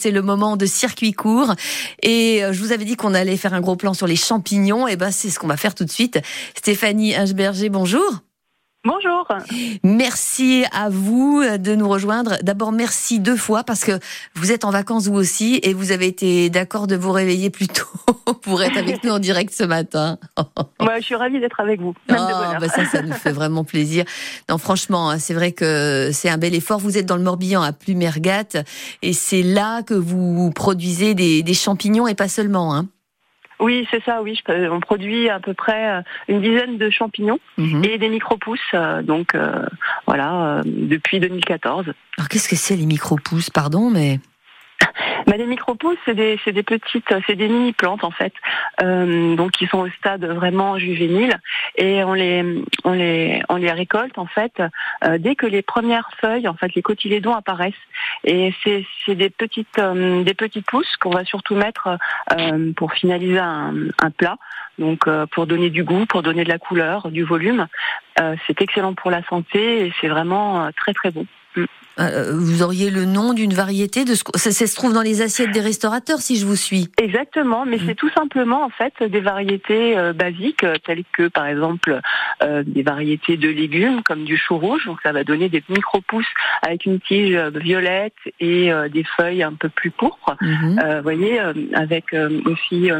C'est le moment de circuit court et euh, je vous avais dit qu'on allait faire un gros plan sur les champignons et ben c'est ce qu'on va faire tout de suite. Stéphanie Ingeberger, bonjour. Bonjour. Merci à vous de nous rejoindre. D'abord, merci deux fois parce que vous êtes en vacances vous aussi et vous avez été d'accord de vous réveiller plus tôt pour être avec nous en direct ce matin. Moi, je suis ravie d'être avec vous. Oh, bah ça, ça nous fait vraiment plaisir. Non, franchement, hein, c'est vrai que c'est un bel effort. Vous êtes dans le Morbihan à Plumergat et c'est là que vous produisez des, des champignons et pas seulement. Hein. Oui, c'est ça, oui. on produit à peu près euh, une dizaine de champignons mhm. et des micro-pousses, euh, donc euh, voilà, depuis 2014. Alors qu'est-ce que c'est les micro-pousses, pardon, mais bah, les micro-pousses, c'est des, des petites, c'est des mini-plantes en fait, euh, donc qui sont au stade vraiment juvénile et on les, on les, on les récolte en fait euh, dès que les premières feuilles, en fait, les cotylédons apparaissent. Et c'est, des petites, euh, des petites pousses qu'on va surtout mettre euh, pour finaliser un, un plat. Donc pour donner du goût, pour donner de la couleur, du volume, c'est excellent pour la santé et c'est vraiment très très bon. Mm. Euh, vous auriez le nom d'une variété de ce ça, se trouve dans les assiettes des restaurateurs si je vous suis. Exactement, mais c'est mm. tout simplement en fait des variétés euh, basiques euh, telles que par exemple des variétés de légumes comme du chou rouge, donc ça va donner des micro-pousses avec une tige violette et des feuilles un peu plus pourpres. Mm-hmm. vous voyez, avec aussi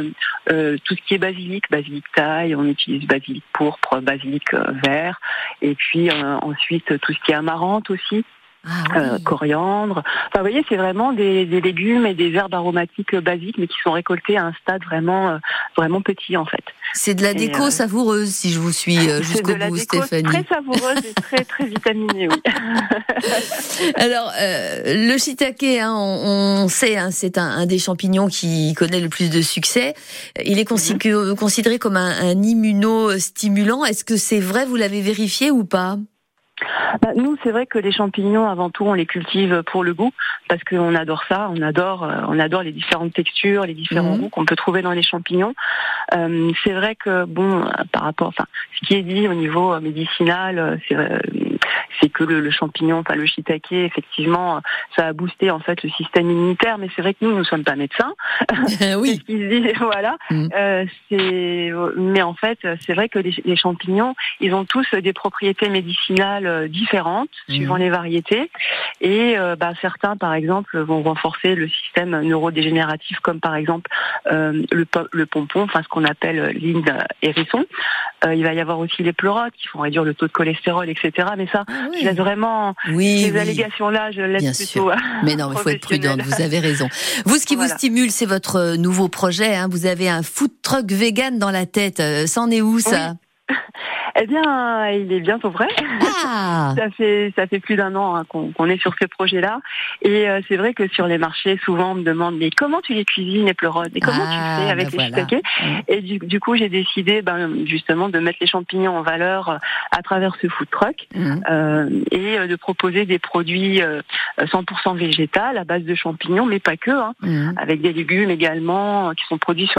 tout ce qui est basilic, basilic taille, on utilise basilic pourpre, basilic vert, et puis ensuite tout ce qui est amarante aussi. Ah euh, coriandre. Enfin, vous voyez, c'est vraiment des, légumes et des herbes aromatiques basiques, mais qui sont récoltés à un stade vraiment, euh, vraiment petit en fait. C'est de la déco euh, savoureuse, si je vous suis jusqu'au bout, Stéphanie. Très savoureuse et très très vitaminée, oui. Alors, le shiitake, hein, on, sait, hein, c'est un, des champignons qui connaît le plus de succès. Il est mhm. considéré comme un, un immunostimulant. Est-ce que c'est vrai? Vous l'avez vérifié ou pas? Bah, nous, c'est vrai que les champignons, avant tout, on les cultive pour le goût, parce qu'on adore ça, on adore, euh, on adore les différentes textures, les différents mhm. goûts qu'on peut trouver dans les champignons. Euh, c'est vrai que, bon, par rapport, enfin, ce qui est dit au niveau médicinal, c'est c'est que le, champignon, enfin le shiitake, effectivement, ça a boosté en fait le système immunitaire. Mais c'est vrai que nous, nous sommes pas médecins. oui. voilà. Mm. Euh, c'est, mais en fait, c'est vrai que les, champignons, ils ont tous des propriétés médicinales euh, différentes mm. suivant les variétés. Et euh, bah, certains, par exemple, vont renforcer le système neurodégénératif, comme par exemple euh, le, le pompon, enfin ce qu'on appelle l'inde hérisson. il va y avoir aussi les pleurotes qui vont réduire le taux de cholestérol, etc. Mais ça, ah je laisse vraiment oui, ces allégations-là, je laisse Bien plutôt. Sûr. Mais non, il faut être prudente. Vous avez raison. Vous, ce qui vous stimule, c'est votre nouveau projet. Hein. Vous avez un food truck vegan dans la tête. C'en est où ça? Eh bien, il est bientôt prêt. Ah. ça fait ça fait plus d'un an hein, qu'on est sur ce projet-là, et euh, c'est vrai que sur les marchés, souvent on me demande mais comment tu les cuisines les pleurotes? Et comment tu ah, fais avec ben les voilà. Et du, coup, j'ai décidé ben, justement de mettre les champignons en valeur euh, à travers ce food truck mmh. euh, et de proposer des produits 100% végétal à base de champignons, mais pas que, hein, mmh. avec des légumes également qui sont produits sur